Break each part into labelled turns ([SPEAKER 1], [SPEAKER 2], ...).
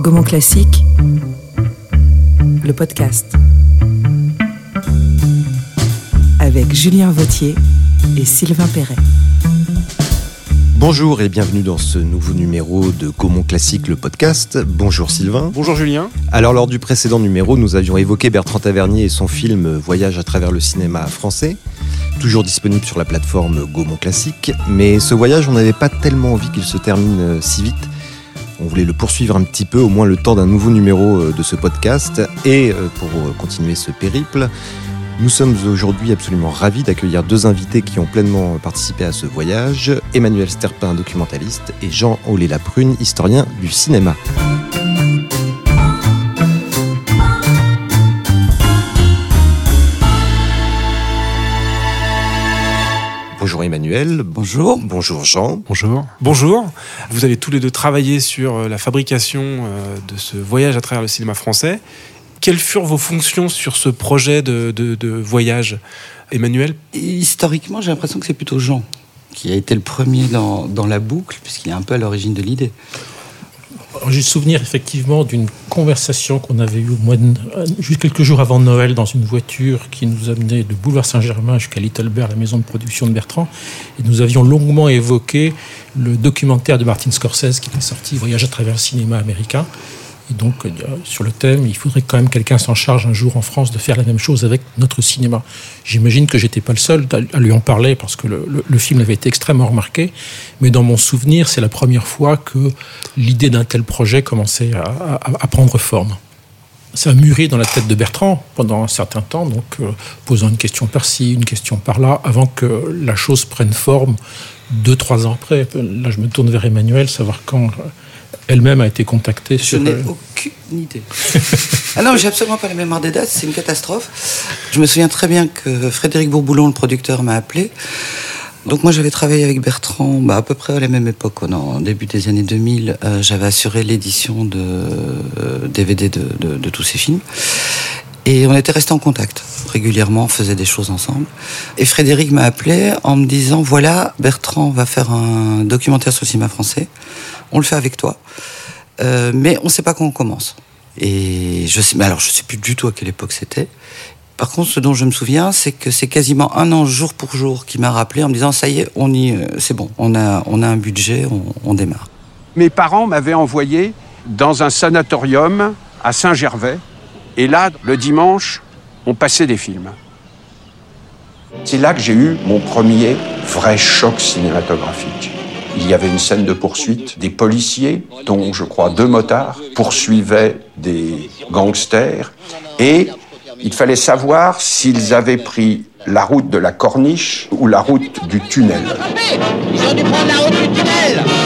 [SPEAKER 1] Gaumont Classique, le podcast. Avec Julien Vautier et Sylvain Perret.
[SPEAKER 2] Bonjour et bienvenue dans ce nouveau numéro de Gaumont Classique, le podcast. Bonjour Sylvain.
[SPEAKER 3] Bonjour Julien.
[SPEAKER 2] Alors lors du précédent numéro, nous avions évoqué Bertrand Tavernier et son film Voyage à travers le cinéma français, toujours disponible sur la plateforme Gaumont Classique. Mais ce voyage, on n'avait pas tellement envie qu'il se termine si vite. On voulait le poursuivre un petit peu, au moins le temps d'un nouveau numéro euh, de ce podcast. Et euh, pour euh, continuer ce périple, nous sommes aujourd'hui absolument ravis d'accueillir deux invités qui ont pleinement participé à ce voyage, Emmanuel Sterpin, documentaliste, et Jean Olé-Laprune, historien du cinéma. Bonjour Emmanuel.
[SPEAKER 4] Bonjour.
[SPEAKER 2] Bonjour Jean.
[SPEAKER 3] Bonjour. Bonjour. Vous avez tous les deux travaillé sur euh, la fabrication euh, de ce voyage à travers le cinéma français. Quelles furent vos fonctions sur ce projet de, de, de voyage, Emmanuel?
[SPEAKER 4] Historiquement, j'ai l'impression que c'est plutôt Jean qui a été le premier dans, dans la boucle, puisqu'il est un peu à l'origine de l'idée.
[SPEAKER 5] J'ai souvenir effectivement d'une conversation qu'on avait eue au mois de, juste quelques jours avant Noël dans une voiture qui nous amenait de Boulevard Saint-Germain jusqu'à Little Bear, la maison de production de Bertrand. Et nous avions longuement évoqué le documentaire de Martin Scorsese qui était sorti, Voyage à travers le cinéma américain. Et donc, sur le thème, il faudrait quand même quelqu'un s'en charge un jour en France de faire la même chose avec notre cinéma. J'imagine que j'étais pas le seul à lui en parler parce que le, film avait été extrêmement remarqué. Mais dans mon souvenir, c'est la première fois que l'idée d'un tel projet commençait à, prendre forme. Ça a mûri dans la tête de Bertrand pendant un certain temps, donc euh, posant une question par-ci, une question par-là, avant que la chose prenne forme deux, trois ans après. Là, je me tourne vers Emmanuel, savoir quand elle-même a été contactée
[SPEAKER 4] Je
[SPEAKER 5] sur...
[SPEAKER 4] n'ai aucune idée. ah non, j'ai absolument pas la mémoire des dates, c'est une catastrophe. Je me souviens très bien que Frédéric Bourboulon, le producteur, m'a appelé. Donc moi j'avais travaillé avec Bertrand bah, à peu près à la même époque, en début des années 2000. Euh, j'avais assuré l'édition de euh, DVD de, de, de, tous ces films. Et on était restés en contact régulièrement, on faisait des choses ensemble. Et Frédéric m'a appelé en me disant, voilà, Bertrand va faire un documentaire sur le cinéma français on le fait avec toi. Euh, mais on ne sait pas quand on commence. Et je sais, mais alors je sais plus du tout à quelle époque c'était. Par contre, ce dont je me souviens, c'est que c'est quasiment un an jour pour jour qui m'a rappelé en me disant ça y est, on y, c'est bon, on a, on a un budget, on, on démarre.
[SPEAKER 6] Mes parents m'avaient envoyé dans un sanatorium à Saint-Gervais, et là, le dimanche, on passait des films. C'est là que j'ai eu mon premier vrai choc cinématographique il y avait une scène de poursuite. Des policiers, dont je crois deux motards, poursuivaient des gangsters. Et il fallait savoir s'ils avaient pris la route de la corniche ou la route du tunnel.
[SPEAKER 7] Ils ont dû prendre la route du tunnel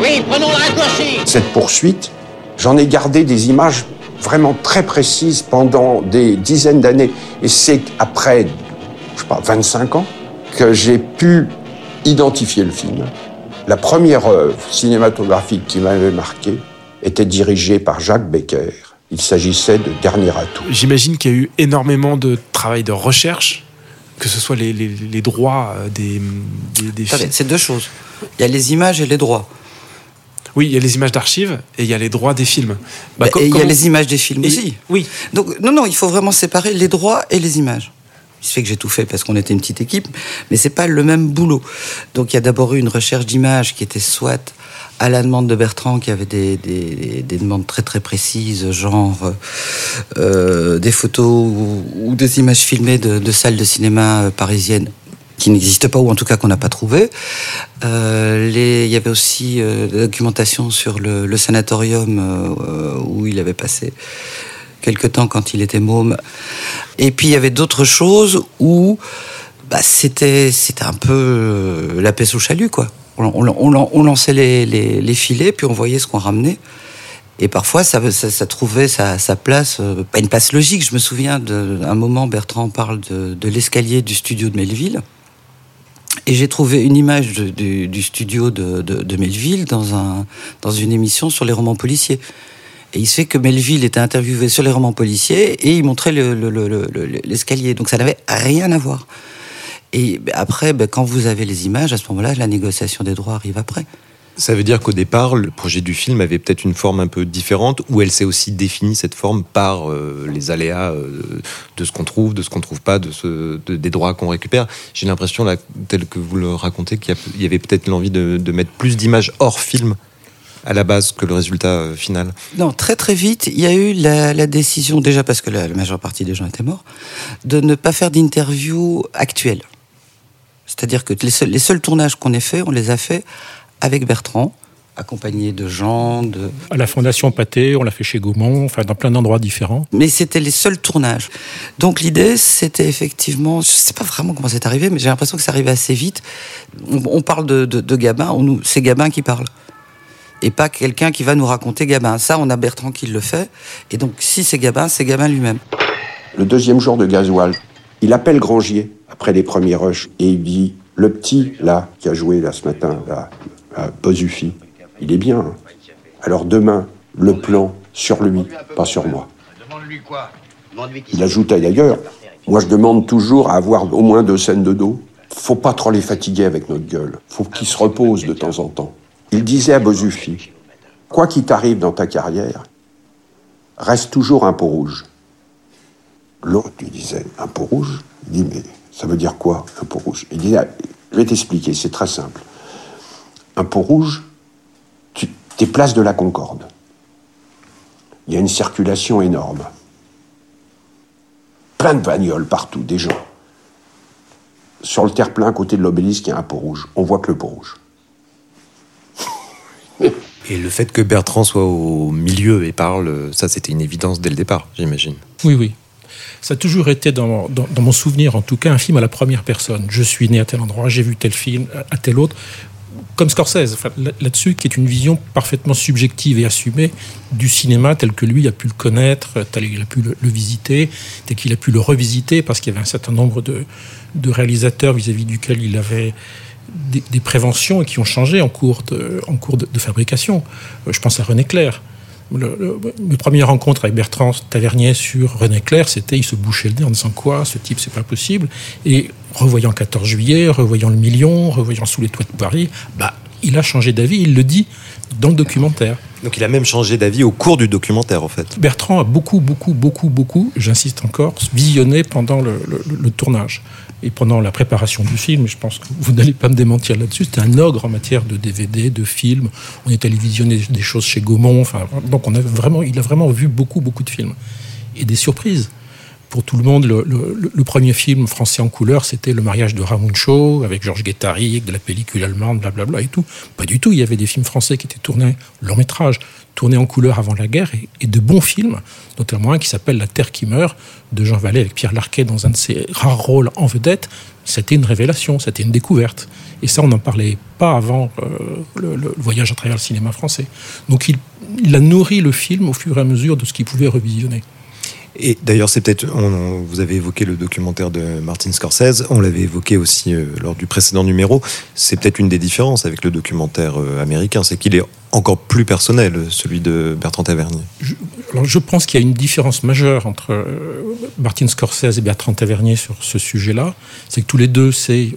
[SPEAKER 7] Oui, prenons le raccourci
[SPEAKER 6] Cette poursuite, j'en ai gardé des images vraiment très précises pendant des dizaines d'années. Et c'est après je sais pas, 25 ans, que j'ai pu identifier le film. La première œuvre cinématographique qui m'avait marqué était dirigée par Jacques Becker. Il s'agissait de Dernier atout.
[SPEAKER 3] J'imagine qu'il y a eu énormément de travail de recherche, que ce soit les, les, les droits des, des, des
[SPEAKER 4] films. C'est deux choses. Il y a les images et les droits.
[SPEAKER 3] Oui, il y a les images d'archives et il y a les droits des films.
[SPEAKER 4] Bah, et il y a les images des films
[SPEAKER 3] et,
[SPEAKER 4] aussi.
[SPEAKER 3] Oui.
[SPEAKER 4] Donc, non, non, il faut vraiment séparer les droits et les images. Il se fait que j'ai tout fait parce qu'on était une petite équipe, mais c'est pas le même boulot. Donc il y a d'abord eu une recherche d'images qui était soit à la demande de Bertrand, qui avait des, des, des demandes très très précises, genre euh, des photos ou, ou, des images filmées de, de salles de cinéma parisiennes qui n'existent pas ou en tout cas qu'on n'a pas trouvé. Euh, il y avait aussi euh, la documentation sur le, sanatorium euh, où il avait passé quelque temps quand il était môme. Et puis il y avait d'autres choses où bah, c'était c'était un peu la paix au chalut quoi. On, lançait les, filets puis on voyait ce qu'on ramenait. Et parfois, ça, trouvait sa, place, euh, pas une place logique. Je me souviens d'un moment, Bertrand parle de l'escalier du studio de Melville. Et j'ai trouvé une image du, studio de, Melville dans, un, dans une émission sur les romans policiers. Et il se fait que Melville était interviewé sur les romans policiers et il montrait l'escalier. Le, le, Donc ça n'avait rien à voir. Et après, ben, quand vous avez les images, à ce moment-là, la négociation des droits arrive après.
[SPEAKER 2] Ça veut dire qu'au départ, le projet du film avait peut-être une forme un peu différente, où elle s'est aussi définie cette forme par euh, les aléas euh, de ce qu'on trouve, de ce qu'on trouve pas, de des droits qu'on récupère. J'ai l'impression, là, tel que vous le racontez, qu'il y, avait peut-être l'envie de, mettre plus d'images hors film à la base que le résultat euh, final.
[SPEAKER 4] Non, très très vite, il y a eu la, décision, déjà parce que la, majeure partie des gens étaient morts, de ne pas faire d'interview actuelle. C'est-à-dire que les seuls, tournages qu'on ait fait, on les a fait avec Bertrand, accompagné de gens, de...
[SPEAKER 5] À la Fondation Pâté, on l'a fait chez Gaumont, enfin dans plein d'endroits différents.
[SPEAKER 4] mais c'était les seuls tournages. Donc l'idée, c'était effectivement, je sais pas vraiment comment c'est arrivé, mais j'ai l'impression que ça arrivait assez vite. On, on parle de, de, de Gabin, on nous, c'est Gabin qui parle. Et pas quelqu'un qui va nous raconter Gabin. Ça, on a Bertrand qui le fait. Et donc, si c'est Gabin, c'est Gabin lui-même.
[SPEAKER 6] Le deuxième jour de gasoil, il appelle Grangier après les premiers rushs et il dit Le petit, là, qui a joué là ce matin, là, à Bozufi, il est bien. hein. Alors demain, le plan sur lui, pas sur moi.
[SPEAKER 7] Demande-lui quoi? Demande-lui qui
[SPEAKER 6] Il ajoutait d'ailleurs Moi, je demande toujours à avoir au moins deux scènes de dos. Faut pas trop les fatiguer avec notre gueule. Faut qu'ils se reposent de temps en temps. Il disait à Bozufi Quoi qu'il t'arrive dans ta carrière, reste toujours un pot rouge. L'autre lui disait Un pot rouge? Il dit Mais ça veut dire quoi, un pot rouge? Il disait Je vais t'expliquer, c'est très simple. Un pot rouge, tu es place de la Concorde. Il y a une circulation énorme. Plein de bagnoles partout, des gens. Sur le terre-plein, à côté de l'obélisque, il y a un pot rouge. On voit que le pot rouge.
[SPEAKER 2] Et le fait que Bertrand soit au milieu et parle, ça c'était une évidence dès le départ, j'imagine.
[SPEAKER 5] Oui, oui. Ça a toujours été, dans, dans- dans mon souvenir en tout cas, un film à la première personne. Je suis né à tel endroit, j'ai vu tel film, à tel autre. Comme Scorsese, là-dessus, qui est une vision parfaitement subjective et assumée du cinéma tel que lui a pu le connaître, tel qu'il a pu le, visiter, tel qu'il a pu le revisiter, parce qu'il y avait un certain nombre de, de réalisateurs vis-à-vis duquel il avait des, préventions et qui ont changé en cours de, en cours de fabrication. Euh, Je pense à René Clair. Le- le- mes premières rencontres avec Bertrand Tavernier sur René Clair, c'était il se bouchait le nez en disant quoi, ce type c'est pas possible. Et revoyant 14 juillet, revoyant le million, revoyant sous les toits de Paris, bah il a changé d'avis, il le dit dans le documentaire.
[SPEAKER 2] Donc il a même changé d'avis au cours du documentaire en fait.
[SPEAKER 5] Bertrand a beaucoup, beaucoup, beaucoup, beaucoup, j'insiste encore, visionné pendant le, tournage et pendant la préparation du film. Je pense que vous n'allez pas me démentir là-dessus. C'était un ogre en matière de DVD, de films. On est allé visionner des choses chez Gaumont. Donc on a vraiment, il a vraiment vu beaucoup, beaucoup de films et des surprises. Pour tout le monde, le, premier film français en couleur, c'était Le mariage de Ramuncho, avec Georges Guettari, de la pellicule allemande, blablabla et tout. Pas du tout. Il y avait des films français qui étaient tournés, long métrage, tournés en couleur avant la guerre, et, de bons films, notamment un qui s'appelle La Terre qui meurt, de Jean Vallée, avec Pierre Larquet dans un de ses rares rôles en vedette. C'était une révélation, c'était une découverte. Et ça, on n'en parlait pas avant euh, le, le voyage à travers le cinéma français. Donc il, il a nourri le film au fur et à mesure de ce qu'il pouvait revisionner.
[SPEAKER 2] Et d'ailleurs, c'est peut-être. vous avez évoqué le documentaire de Martin Scorsese, on l'avait évoqué aussi euh, lors du précédent numéro. C'est peut-être une des différences avec le documentaire euh, américain, c'est qu'il est encore plus personnel, celui de Bertrand Tavernier.
[SPEAKER 5] Je, alors je pense qu'il y a une différence majeure entre euh, Martin Scorsese et Bertrand Tavernier sur ce sujet-là. C'est que tous les deux, c'est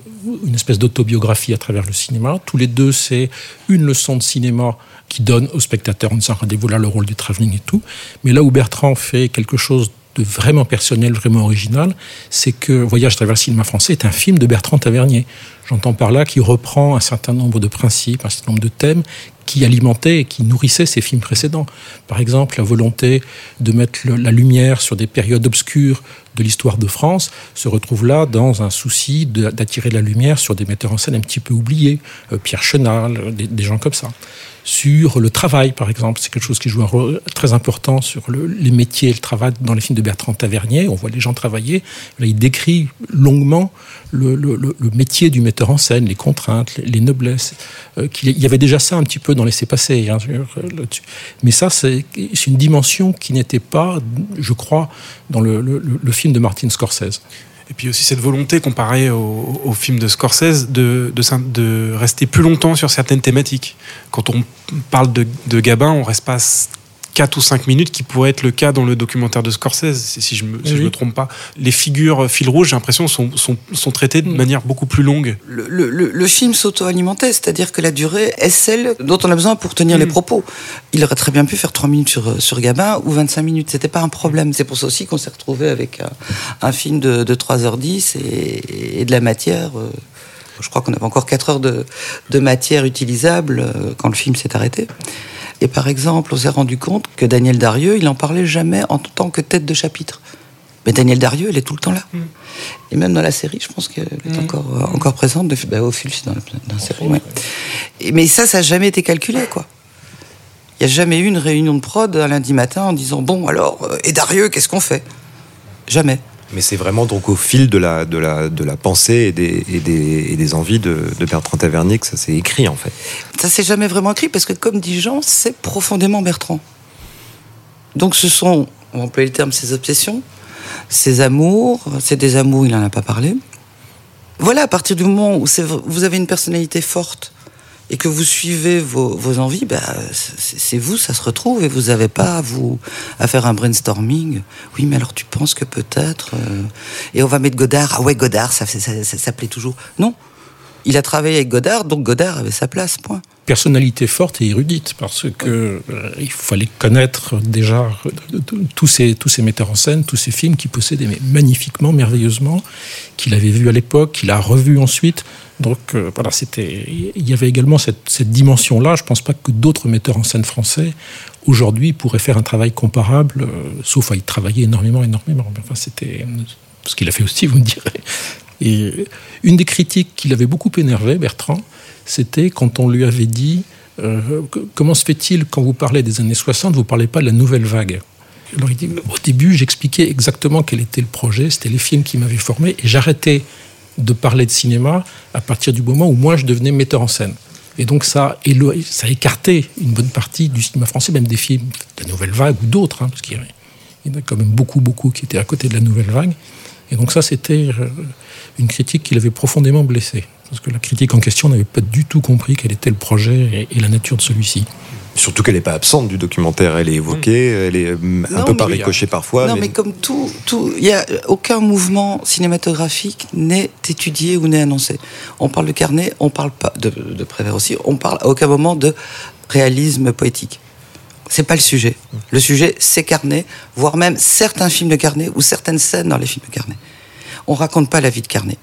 [SPEAKER 5] une espèce d'autobiographie à travers le cinéma. Tous les deux, c'est une leçon de cinéma qui donne au spectateur en disant rendez-vous là le rôle du travelling et tout. Mais là où Bertrand fait quelque chose de vraiment personnel, vraiment original, c'est que Voyage à travers le cinéma français est un film de Bertrand Tavernier. J'entends par là qu'il reprend un certain nombre de principes, un certain nombre de thèmes qui alimentaient et qui nourrissaient ses films précédents. Par exemple, la volonté de mettre la lumière sur des périodes obscures de l'histoire de France se retrouve là dans un souci d'attirer la lumière sur des metteurs en scène un petit peu oubliés, euh, Pierre Chenal, des, des gens comme ça. Sur le travail, par exemple, c'est quelque chose qui joue un rôle très important sur le- les métiers et le travail dans les films de Bertrand Tavernier. On voit les gens travailler. Là, il décrit longuement le, métier du metteur en scène, les contraintes, les, les noblesses. Euh, il y avait déjà ça un petit peu dans Laissez passer hein, euh. Mais ça, c'est une dimension qui n'était pas, je crois, dans le film de Martin Scorsese.
[SPEAKER 3] Et puis aussi cette volonté comparée au, au film de Scorsese de, rester plus longtemps sur certaines thématiques. Quand on parle de, de Gabin, on reste pas 4 ou 5 minutes qui pourrait être le cas dans le documentaire de Scorsese, si je me, si
[SPEAKER 5] Oui.
[SPEAKER 3] je me trompe pas. Les figures euh, fil rouge, j'ai l'impression, sont, sont, sont traitées de
[SPEAKER 5] Mm.
[SPEAKER 3] manière beaucoup plus longue.
[SPEAKER 4] Le, le- le- le film s'auto-alimentait, c'est-à-dire que la durée est celle dont on a besoin pour tenir les propos. Il aurait très bien pu faire 3 minutes sur, sur Gabin ou 25 minutes, c'était pas un problème. C'est pour ça aussi qu'on s'est retrouvé avec un, un film de, de 3h10 et, et de la matière. euh, je crois qu'on avait encore 4 heures de, de matière utilisable euh, quand le film s'est arrêté. Et par exemple, on s'est rendu compte que Daniel Darieux, il en parlait jamais en tant que tête de chapitre. Mais Daniel Darieux, elle est tout le temps là. Et même dans la série, je pense qu'elle est encore, euh, encore présente. De, bah, au fil, dans la, dans la série, ouais. Et- mais ça, ça n'a jamais été calculé, quoi. Il n'y a jamais eu une réunion de prod un lundi matin en disant Bon, alors, euh, et Darieux, qu'est-ce qu'on fait? Jamais.
[SPEAKER 2] Mais c'est vraiment donc au fil de la, de la, de la pensée et des, et des, et des envies de, de Bertrand Tavernier que ça s'est écrit en fait.
[SPEAKER 4] Ça s'est jamais vraiment écrit parce que, comme dit Jean, c'est profondément Bertrand. Donc, ce sont, on va employer le terme, ses obsessions, ses amours. C'est des amours, il n'en a pas parlé. Voilà, à partir du moment où vous avez une personnalité forte et que vous suivez vos, envies, bah, c'est vous, ça se retrouve et vous n'avez pas à, faire un brainstorming. Oui, mais alors tu penses que peut-être. euh, et on va mettre Godard. Ah ouais, Godard, ça, ça, plaît toujours. Non. Il a travaillé avec Godard, donc Godard avait sa place, point.
[SPEAKER 5] personnalité forte et érudite parce que euh, il fallait connaître déjà euh, tous ces metteurs en scène, tous ces films qui possédaient mais magnifiquement, merveilleusement, qu'il avait vu à l'époque, qu'il a revu ensuite. Donc euh, voilà, il y avait également cette, dimension-là. Je pense pas que d'autres metteurs en scène français aujourd'hui pourraient faire un travail comparable, euh, sauf à y travailler énormément, énormément. Enfin, c'était ce qu'il a fait aussi, vous me direz. Et une des critiques qui l'avait beaucoup énervé, Bertrand, c'était quand on lui avait dit euh, comment se fait-il quand vous parlez des années 60, vous ne parlez pas de la nouvelle vague? Alors il dit au début, j'expliquais exactement quel était le projet, c'était les films qui m'avaient formé, et j'arrêtais de parler de cinéma à partir du moment où moi je devenais metteur en scène. Et donc ça, ça a écarté une bonne partie du cinéma français, même des films de la nouvelle vague ou d'autres, hein, parce qu'il y en a quand même beaucoup, beaucoup qui étaient à côté de la nouvelle vague. Et donc ça, c'était euh, une critique qui l'avait profondément blessé. Parce que la critique en question n'avait pas du tout compris quel était le projet et, et la nature de celui-ci.
[SPEAKER 2] Surtout qu'elle n'est pas absente du documentaire, elle est évoquée, elle est hum, un
[SPEAKER 4] Non,
[SPEAKER 2] peu par ricochet parfois.
[SPEAKER 4] non, mais, comme tout, tout, il y a aucun mouvement cinématographique n'est étudié ou n'est annoncé. On parle de Carnet, on parle pas de, de Prévert aussi, on parle à aucun moment de réalisme poétique. C'est pas le sujet. Le sujet, c'est Carnet, voire même certains films de Carnet ou certaines scènes dans les films de Carnet. On raconte pas la vie de Carnet.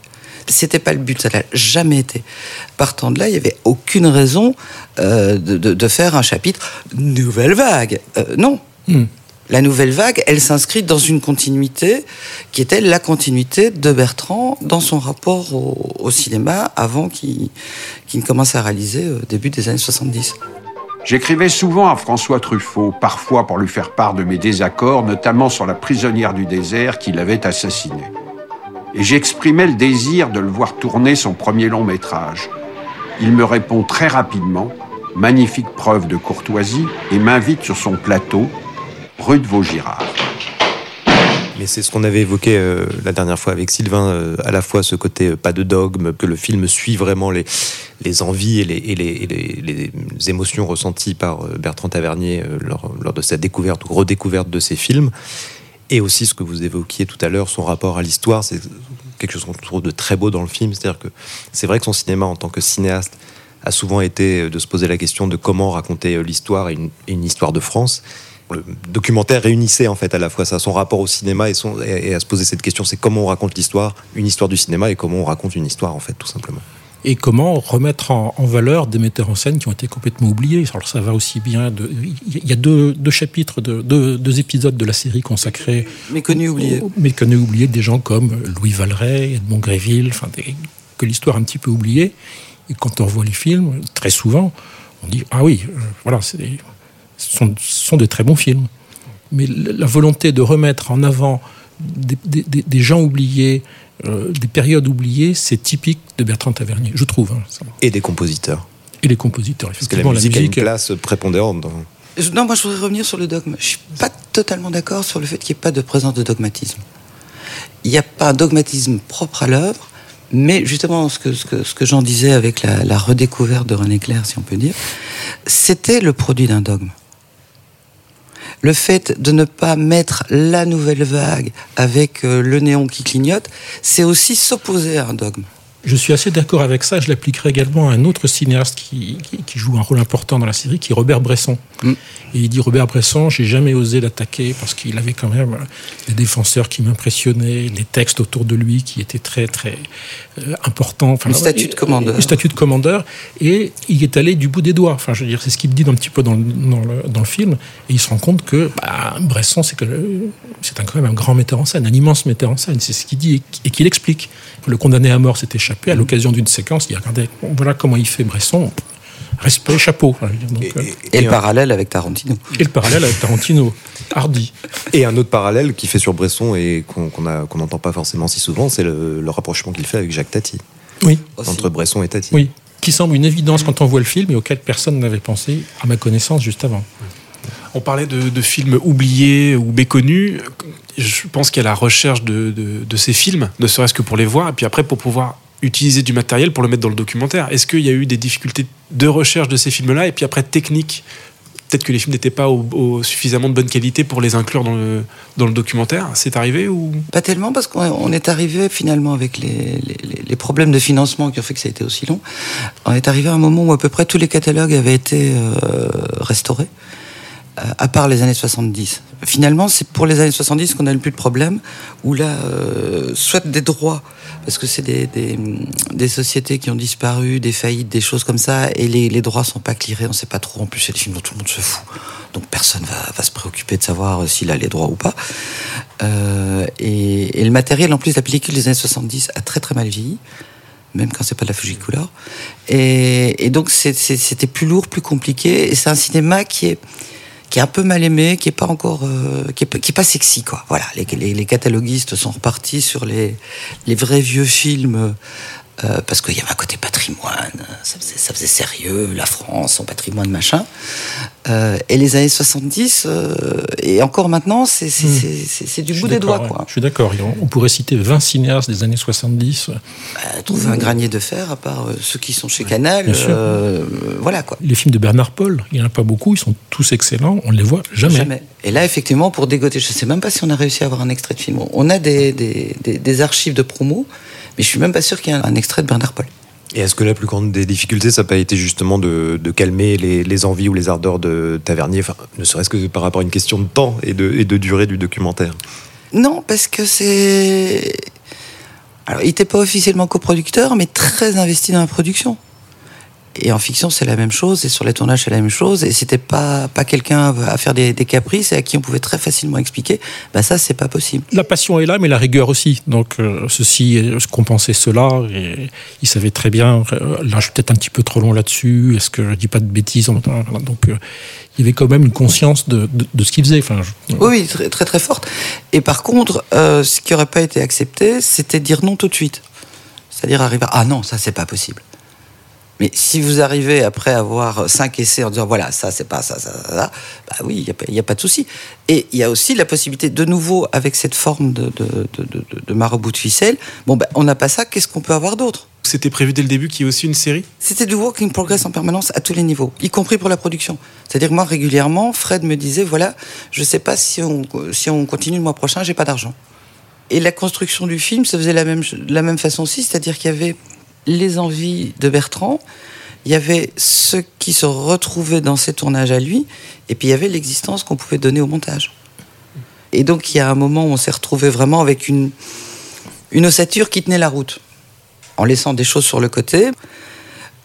[SPEAKER 4] C'était pas le but, ça n'a jamais été. Partant de là, il y avait aucune raison euh, de, de- de faire un chapitre nouvelle vague. Euh, non,
[SPEAKER 5] Hmm.
[SPEAKER 4] la nouvelle vague, elle s'inscrit dans une continuité qui était la continuité de Bertrand dans son rapport au, au cinéma avant qu'il qu'il ne commence à réaliser au début des années 70.
[SPEAKER 6] J'écrivais souvent à François Truffaut, parfois pour lui faire part de mes désaccords, notamment sur la prisonnière du désert qu'il avait assassinée. Et j'exprimais le désir de le voir tourner son premier long métrage. Il me répond très rapidement, magnifique preuve de courtoisie, et m'invite sur son plateau, rue de Vaugirard.
[SPEAKER 2] Mais c'est ce qu'on avait évoqué euh, la dernière fois avec Sylvain, euh, à la fois ce côté euh, pas de dogme, que le film suit vraiment les, les envies et les, les, et les- émotions ressenties par Bertrand Tavernier lors, lors de sa découverte ou redécouverte de ses films. Et aussi ce que vous évoquiez tout à l'heure, son rapport à l'histoire, c'est quelque chose qu'on trouve de très beau dans le film. C'est-à-dire que c'est vrai que son cinéma en tant que cinéaste a souvent été de se poser la question de comment raconter euh, l'histoire et une, histoire de France. Le documentaire réunissait en fait à la fois ça, son rapport au cinéma et, son, et à se poser cette question, c'est comment on raconte l'histoire, une histoire du cinéma et comment on raconte une histoire en fait tout simplement.
[SPEAKER 5] Et comment remettre en, en valeur des metteurs en scène qui ont été complètement oubliés. Alors ça va aussi bien. de- Il y a deux, deux chapitres, de, deux, deux épisodes de la série consacrés
[SPEAKER 4] Méconnu, oublié.
[SPEAKER 5] aux- méconnus, oubliés, des gens comme Louis Valeret, Edmond Gréville, enfin des- que l'histoire a un petit peu oubliée. Et quand on revoit les films, très souvent, on dit ah oui, euh, voilà, ce sont, sont de très bons films. Mais la volonté de remettre en avant des, des- des- des gens oubliés, euh, des périodes oubliées, c'est typique de Bertrand Tavernier, je trouve. hein, ça.
[SPEAKER 2] Et des compositeurs.
[SPEAKER 5] Et les compositeurs,
[SPEAKER 2] Parce que la
[SPEAKER 5] effectivement,
[SPEAKER 2] musique, a une place prépondérante dans...
[SPEAKER 4] Je- Non, moi je voudrais revenir sur le dogme. Je suis pas totalement d'accord sur le fait qu'il n'y ait pas de présence de dogmatisme. Il n'y a pas un dogmatisme propre à l'œuvre, mais justement ce que, ce que, ce que j'en disais avec la, la redécouverte de René Clair, si on peut dire, c'était le produit d'un dogme. Le fait de ne pas mettre la nouvelle vague avec euh, le néon qui clignote, c'est aussi s'opposer à un dogme.
[SPEAKER 5] Je suis assez d'accord avec ça. Je l'appliquerai également à un autre cinéaste qui, qui, qui, joue un rôle important dans la série, qui est Robert Bresson. Mm. Et il dit Robert Bresson, j'ai jamais osé l'attaquer parce qu'il avait quand même des défenseurs qui m'impressionnaient, des textes autour de lui qui étaient très très euh, importants.
[SPEAKER 4] Enfin, le statut de commandeur.
[SPEAKER 5] Le statut de commandeur. Et il est allé du bout des doigts. Enfin, je veux dire, c'est ce qu'il dit un petit peu dans, dans, le, dans, le, film. Et il se rend compte que bah, Bresson, c'est que c'est quand même un grand metteur en scène, un immense metteur en scène. C'est ce qu'il dit et qu'il explique. Le condamné à mort s'est échappé à l'occasion d'une séquence. Il regardait, voilà comment il fait Bresson. Respect, chapeau.
[SPEAKER 4] Donc, et, et, et, le parallèle avec Tarantino.
[SPEAKER 5] Et le parallèle avec Tarantino. Hardy.
[SPEAKER 2] Et un autre parallèle qui fait sur Bresson et qu'on qu n'entend pas forcément si souvent, c'est le, le, rapprochement qu'il fait avec Jacques Tati.
[SPEAKER 5] Oui.
[SPEAKER 2] Entre Bresson et Tati.
[SPEAKER 5] Oui. Qui semble une évidence quand on voit le film et auquel personne n'avait pensé, à ma connaissance, juste avant.
[SPEAKER 3] On parlait de, de, films oubliés ou méconnus. Je pense qu'il y a la recherche de, de, de ces films, ne serait-ce que pour les voir, et puis après pour pouvoir utiliser du matériel pour le mettre dans le documentaire. Est-ce qu'il y a eu des difficultés de recherche de ces films-là et puis après technique Peut-être que les films n'étaient pas au, suffisamment de bonne qualité pour les inclure dans le, dans le documentaire? C'est arrivé ou?
[SPEAKER 4] Pas tellement parce qu'on est arrivé finalement avec les, problèmes de financement qui ont fait que ça a été aussi long. On est arrivé à un moment où à peu près tous les catalogues avaient été euh, restaurés à part les années 70. Finalement, c'est pour les années 70 qu'on a le plus de problèmes, où là, euh, soit des droits, parce que c'est des, des, sociétés qui ont disparu, des faillites, des choses comme ça, et les, les droits sont pas clearés, on sait pas trop, en plus c'est des films dont tout le monde se fout. Donc personne va, va se préoccuper de savoir s'il a les droits ou pas. Euh, et, et, le matériel, en plus, la pellicule des années 70 a très très mal vieilli même quand c'est pas de la Fujicolor. Et, et donc c'était plus lourd, plus compliqué. Et c'est un cinéma qui est qui est un peu mal aimé, qui est pas encore, euh, qui, est, pas sexy quoi. Voilà, les, cataloguistes sont repartis sur les, les vrais vieux films. Euh, parce qu'il y avait un côté patrimoine, ça faisait, ça faisait, sérieux, la France, son patrimoine, machin. Euh, et les années 70, euh, et encore maintenant, c'est mmh. du bout des doigts. Quoi.
[SPEAKER 5] Ouais. Je suis d'accord. On pourrait citer 20 cinéastes des années 70.
[SPEAKER 4] Bah, trouver mmh. un granier de fer, à part ceux qui sont chez Canal. voilà quoi.
[SPEAKER 5] Les films de Bernard Paul, il n'y en a pas beaucoup, ils sont tous excellents, on ne les voit jamais.
[SPEAKER 4] jamais. Et là, effectivement, pour dégoter, je ne sais même pas si on a réussi à avoir un extrait de film. On a des, des, des, des archives de promo mais je suis même pas sûr qu'il y ait un extrait de Bernard Paul.
[SPEAKER 2] Et est-ce que la plus grande des difficultés, ça n'a pas été justement de, de calmer les, les, envies ou les ardeurs de Tavernier, enfin, ne serait-ce que par rapport à une question de temps et de, et de durée du documentaire
[SPEAKER 4] Non, parce que c'est. Alors, il n'était pas officiellement coproducteur, mais très investi dans la production. Et en fiction, c'est la même chose, et sur les tournages, c'est la même chose, et c'était pas, pas quelqu'un à faire des, des, caprices et à qui on pouvait très facilement expliquer, bah ça, c'est pas possible.
[SPEAKER 5] La passion est là, mais la rigueur aussi. Donc, euh, ceci compensait cela, et il savait très bien, euh, là, je suis peut-être un petit peu trop long là-dessus, est-ce que je dis pas de bêtises Donc, euh, il y avait quand même une conscience de, de, de ce qu'il faisait. Enfin,
[SPEAKER 4] je... Oui, très, très, très forte. Et par contre, euh, ce qui aurait pas été accepté, c'était dire non tout de suite. C'est-à-dire arriver à, ah non, ça, c'est pas possible. Mais si vous arrivez après avoir cinq essais en disant voilà, ça, c'est pas ça, ça, ça, ça bah oui, il n'y a, a, pas de souci. Et il y a aussi la possibilité, de nouveau, avec cette forme de, de, de, de, marabout de ficelle, bon, ben, on n'a pas ça, qu'est-ce qu'on peut avoir d'autre?
[SPEAKER 3] C'était prévu dès le début qu'il y ait aussi une série?
[SPEAKER 4] C'était du work in progress en permanence à tous les niveaux, y compris pour la production. C'est-à-dire que moi, régulièrement, Fred me disait voilà, je sais pas si on, si on continue le mois prochain, j'ai pas d'argent. Et la construction du film se faisait de la même, de la même façon aussi, c'est-à-dire qu'il y avait les envies de Bertrand, il y avait ceux qui se retrouvaient dans ses tournages à lui, et puis il y avait l'existence qu'on pouvait donner au montage. Et donc il y a un moment où on s'est retrouvé vraiment avec une, une ossature qui tenait la route, en laissant des choses sur le côté.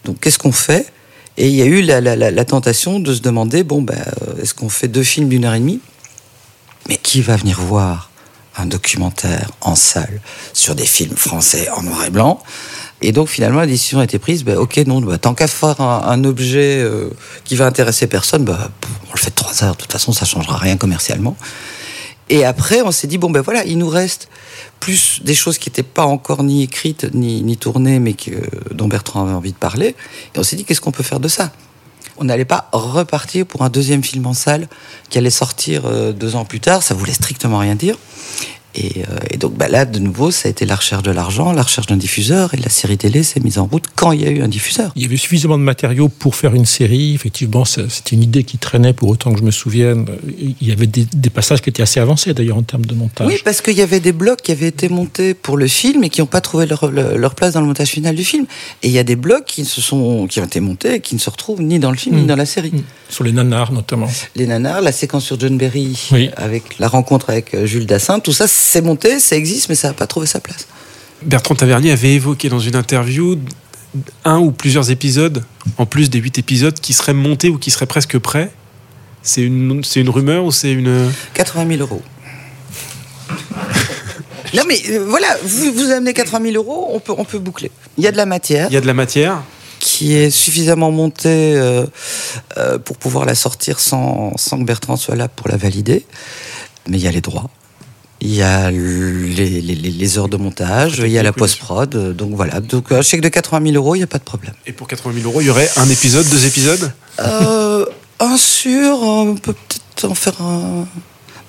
[SPEAKER 4] Donc qu'est-ce qu'on fait? Et il y a eu la, la, la, la, tentation de se demander, bon, ben, est-ce qu'on fait deux films d'une heure et demie? Mais qui va venir voir un documentaire en salle sur des films français en noir et blanc? Et donc finalement la décision a été prise, bah, ok non, bah, tant qu'à faire un, objet euh, qui va intéresser personne, bah, on le fait de trois heures, de toute façon ça changera rien commercialement. Et après on s'est dit, bon ben voilà, il nous reste plus des choses qui n'étaient pas encore ni écrites ni, ni tournées, mais que, dont Bertrand avait envie de parler. Et on s'est dit, qu'est-ce qu'on peut faire de ça? On n'allait pas repartir pour un deuxième film en salle qui allait sortir euh, deux ans plus tard, ça voulait strictement rien dire. Et, euh, et donc bah là, de nouveau, ça a été la recherche de l'argent, la recherche d'un diffuseur, et la série télé s'est mise en route quand il y a eu un diffuseur.
[SPEAKER 5] Il y avait suffisamment de matériaux pour faire une série. Effectivement, c'était une idée qui traînait pour autant que je me souvienne. Il y avait des, des passages qui étaient assez avancés d'ailleurs en termes de montage.
[SPEAKER 4] Oui, parce qu'il y avait des blocs qui avaient été montés pour le film et qui n'ont pas trouvé leur, place dans le montage final du film. Et il y a des blocs qui, se sont, qui ont été montés et qui ne se retrouvent ni dans le film ni
[SPEAKER 5] Mm.
[SPEAKER 4] dans la série.
[SPEAKER 5] Mm. Sur les nanars notamment.
[SPEAKER 4] Les nanars, la séquence sur John Berry,
[SPEAKER 5] Oui.
[SPEAKER 4] avec la rencontre avec euh, Jules Dassin, tout ça, c'est monté, ça existe, mais ça n'a pas trouvé sa place.
[SPEAKER 3] Bertrand Tavernier avait évoqué dans une interview un ou plusieurs épisodes, en plus des huit épisodes, qui seraient montés ou qui seraient presque prêts. C'est une, c'est une rumeur ou c'est une...
[SPEAKER 4] 80 000 euros. non mais euh, voilà, vous, vous amenez 80 000 euros, on peut, on peut boucler. Il y a de la matière
[SPEAKER 3] Il y a de la matière
[SPEAKER 4] qui est suffisamment montée euh, euh, pour pouvoir la sortir sans, sans que Bertrand soit là pour la valider. Mais il y a les droits. Il y a les, les- les- heures de montage, il y a la post-prod, euh, donc voilà. Donc un chèque de 80 000 euros, il n'y a pas de problème.
[SPEAKER 3] Et pour 80 000 euros, il y aurait un épisode, deux épisodes?
[SPEAKER 4] Euh, un sur, on peut peut-être en faire un.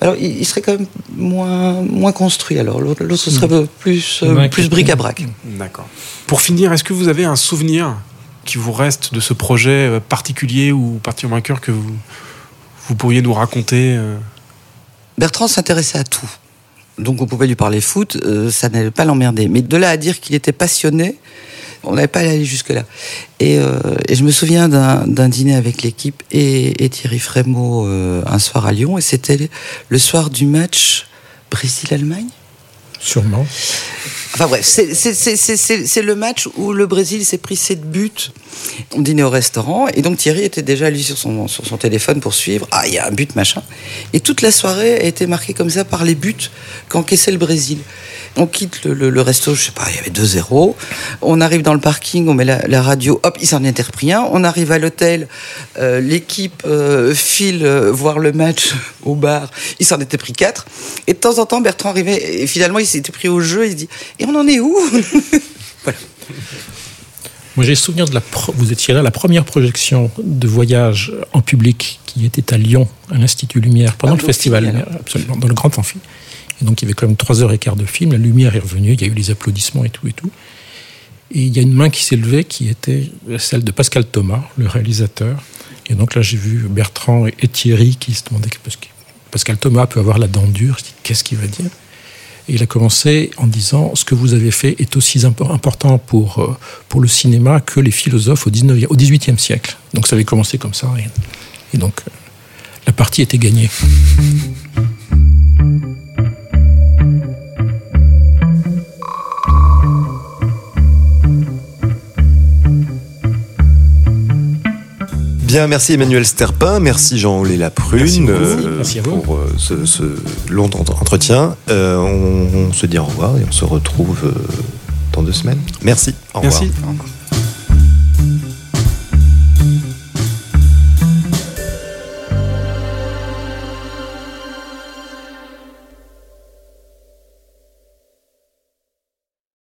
[SPEAKER 4] Alors, il serait quand même moins, moins construit. Alors, l'autre, ce serait plus, euh,
[SPEAKER 5] Ouais,
[SPEAKER 4] plus bric-à-brac.
[SPEAKER 3] D'accord. Pour finir, est-ce que vous avez un souvenir qui vous reste de ce projet euh, particulier ou particulièrement à cœur que vous, vous pourriez nous raconter euh?
[SPEAKER 4] Bertrand s'intéressait à tout. Donc, on pouvait lui parler foot, euh, ça n'allait pas l'emmerder. Mais de là à dire qu'il était passionné, on n'avait pas allé jusque-là. Et, euh, et je me souviens d'un, dîner avec l'équipe et, et Thierry Frémaux euh, un soir à Lyon. Et c'était le soir du match Brésil-Allemagne.
[SPEAKER 5] Sûrement.
[SPEAKER 4] Enfin bref, c'est- le match où le Brésil s'est pris 7 buts. On dînait au restaurant et donc Thierry était déjà lui sur sur son téléphone pour suivre. Ah, il y a un but, machin. Et toute la soirée a été marquée comme ça par les buts qu'encaissait le Brésil. On quitte le, le- le resto, je sais pas, il y avait 2-0. On arrive dans le parking, on met la, la radio, hop, il s'en est repris un. On arrive à l'hôtel, euh, l'équipe euh, file euh, voir le match au bar, il s'en était pris 4. Et de temps en temps, Bertrand arrivait et finalement il s'était pris au jeu, il se dit Et on en est où Voilà.
[SPEAKER 5] Moi, j'ai le souvenir de la. pro- Vous étiez là, la première projection de voyage en public qui était à Lyon, à l'Institut Lumière, pendant
[SPEAKER 4] Ah,
[SPEAKER 5] le festival Lumière, absolument, dans le grand amphi. Et donc, il y avait quand même trois heures et quart de film. La lumière est revenue, il y a eu les applaudissements et tout et tout. Et il y a une main qui s'est levée qui était celle de Pascal Thomas, le réalisateur. Et donc là, j'ai vu Bertrand et Thierry qui se demandaient Pascal Thomas peut avoir la dent dure. Qu'est-ce qu'il va dire? Et il a commencé en disant ce que vous avez fait est aussi impo- important pour, euh, pour le cinéma que les philosophes au, 19e, au 18e siècle. Donc ça avait commencé comme ça. Et, et donc euh, la partie était gagnée.
[SPEAKER 2] Bien, merci Emmanuel Sterpin, merci Jean-Olé Laprune
[SPEAKER 3] Merci
[SPEAKER 2] euh,
[SPEAKER 5] Merci
[SPEAKER 2] pour euh, ce, ce long ent- entretien. Euh, on, on se dit au revoir et on se retrouve euh, dans deux semaines. Merci. Au revoir.
[SPEAKER 3] Merci.
[SPEAKER 4] Au revoir.